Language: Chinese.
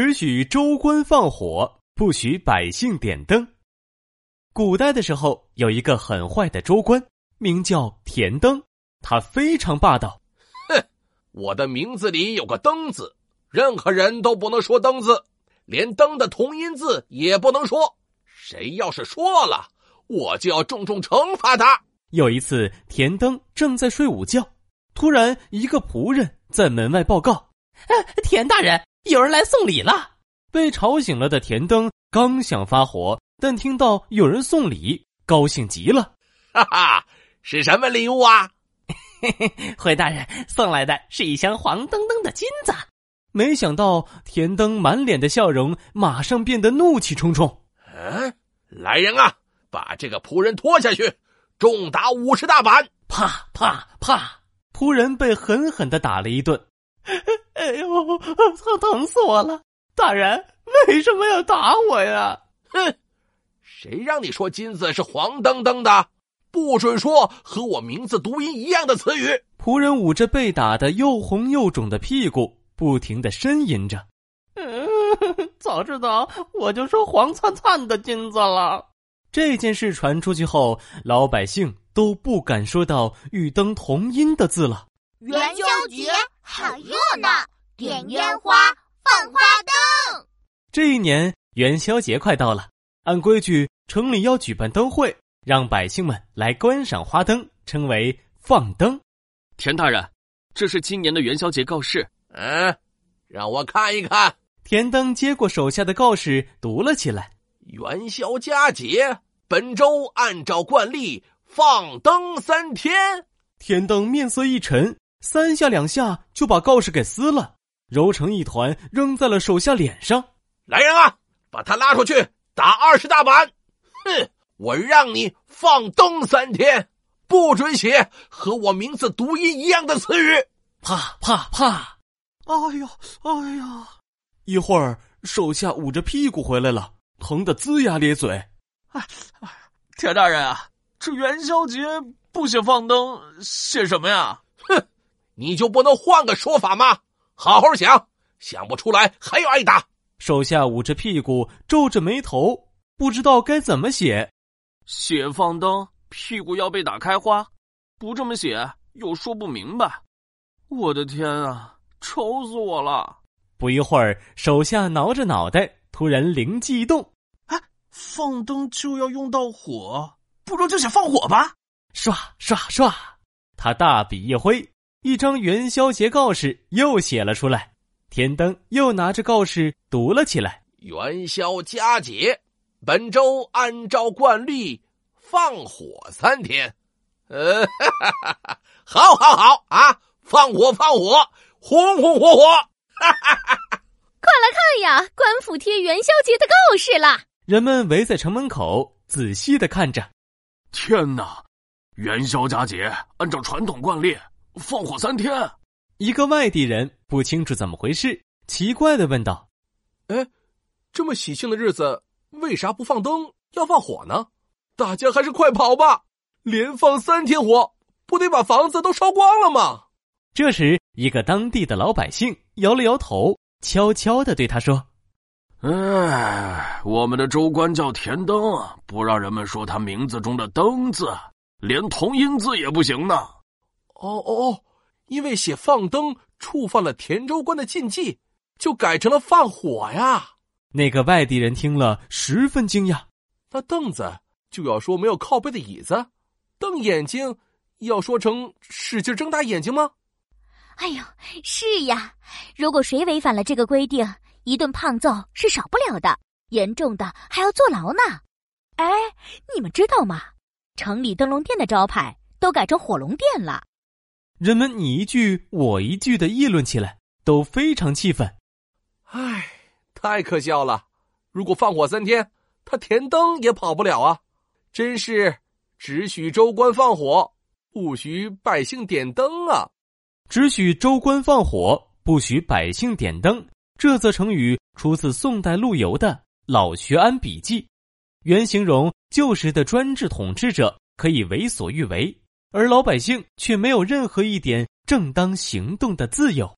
只许州官放火，不许百姓点灯。古代的时候，有一个很坏的州官，名叫田登，他非常霸道。哼，我的名字里有个“登”字，任何人都不能说“登”字，连“登”的同音字也不能说。谁要是说了，我就要重重惩罚他。有一次，田登正在睡午觉，突然一个仆人在门外报告：“田大人，有人来送礼了。”被吵醒了的田灯刚想发火，但听到有人送礼，高兴极了。哈哈，是什么礼物啊？嘿嘿，回大人送来的是一箱黄澄澄的金子。没想到田灯满脸的笑容，马上变得怒气冲冲。嗯，来人啊，把这个仆人拖下去。重打五十大板，啪啪啪！仆人被狠狠的打了一顿。哎呦，疼疼死我了！大人为什么要打我呀？哼，谁让你说金子是黄澄澄的？不准说和我名字读音一样的词语！仆人捂着被打的又红又肿的屁股，不停的呻吟着。嗯，早知道我就说黄灿灿的金子了。这件事传出去后，老百姓都不敢说到与灯同音的字了。元宵节好热闹，点烟花，放花灯。这一年元宵节快到了，按规矩城里要举办灯会，让百姓们来观赏花灯，称为放灯。田大人，这是今年的元宵节告示。嗯，让我看一看。田登接过手下的告示，读了起来。元宵佳节，本周按照惯例放灯三天。田登面色一沉，三下两下就把告示给撕了，揉成一团扔在了手下脸上。来人啊，把他拉出去打二十大板！哼，我让你放灯三天，不准写和我名字读音一样的词语。啪啪啪！哎呀哎呀！一会儿，手下捂着屁股回来了。疼得龇牙咧嘴，哎哎，田大人啊，这元宵节不写放灯，写什么呀？哼，你就不能换个说法吗？好好想，想不出来还要挨打。手下捂着屁股，皱着眉头，不知道该怎么写。写放灯，屁股要被打开花；不这么写，又说不明白。我的天啊，愁死我了！不一会儿，手下挠着脑袋。突然灵机一动，啊，放灯就要用到火，不如就写放火吧！唰唰唰，他大笔一挥，一张元宵节告示又写了出来。田登又拿着告示读了起来：“元宵佳节，本周按照惯例放火三天。呃，哈哈哈，好，好，好啊！放火，放火，红红火火！哈哈哈哈。”快来看呀！官府贴元宵节的告示了。人们围在城门口，仔细的看着。天哪！元宵佳节按照传统惯例放火三天。一个外地人不清楚怎么回事，奇怪的问道：“哎，这么喜庆的日子，为啥不放灯，要放火呢？大家还是快跑吧！连放三天火，不得把房子都烧光了吗？”这时，一个当地的老百姓摇了摇头。悄悄的对他说：“哎，我们的州官叫田灯，不让人们说他名字中的‘灯’字，连同音字也不行呢。”哦哦哦，因为写放灯触犯了田州官的禁忌，就改成了放火呀。那个外地人听了十分惊讶：“那凳子就要说没有靠背的椅子，瞪眼睛要说成使劲睁大眼睛吗？”哎呦，是呀！如果谁违反了这个规定，一顿胖揍是少不了的，严重的还要坐牢呢。哎，你们知道吗？城里灯笼店的招牌都改成火龙店了。人们你一句我一句的议论起来，都非常气愤。唉，太可笑了！如果放火三天，他田灯也跑不了啊！真是只许州官放火，不许百姓点灯啊！只许州官放火，不许百姓点灯。这则成语出自宋代陆游的《老学庵笔记》，原形容旧时的专制统治者可以为所欲为，而老百姓却没有任何一点正当行动的自由。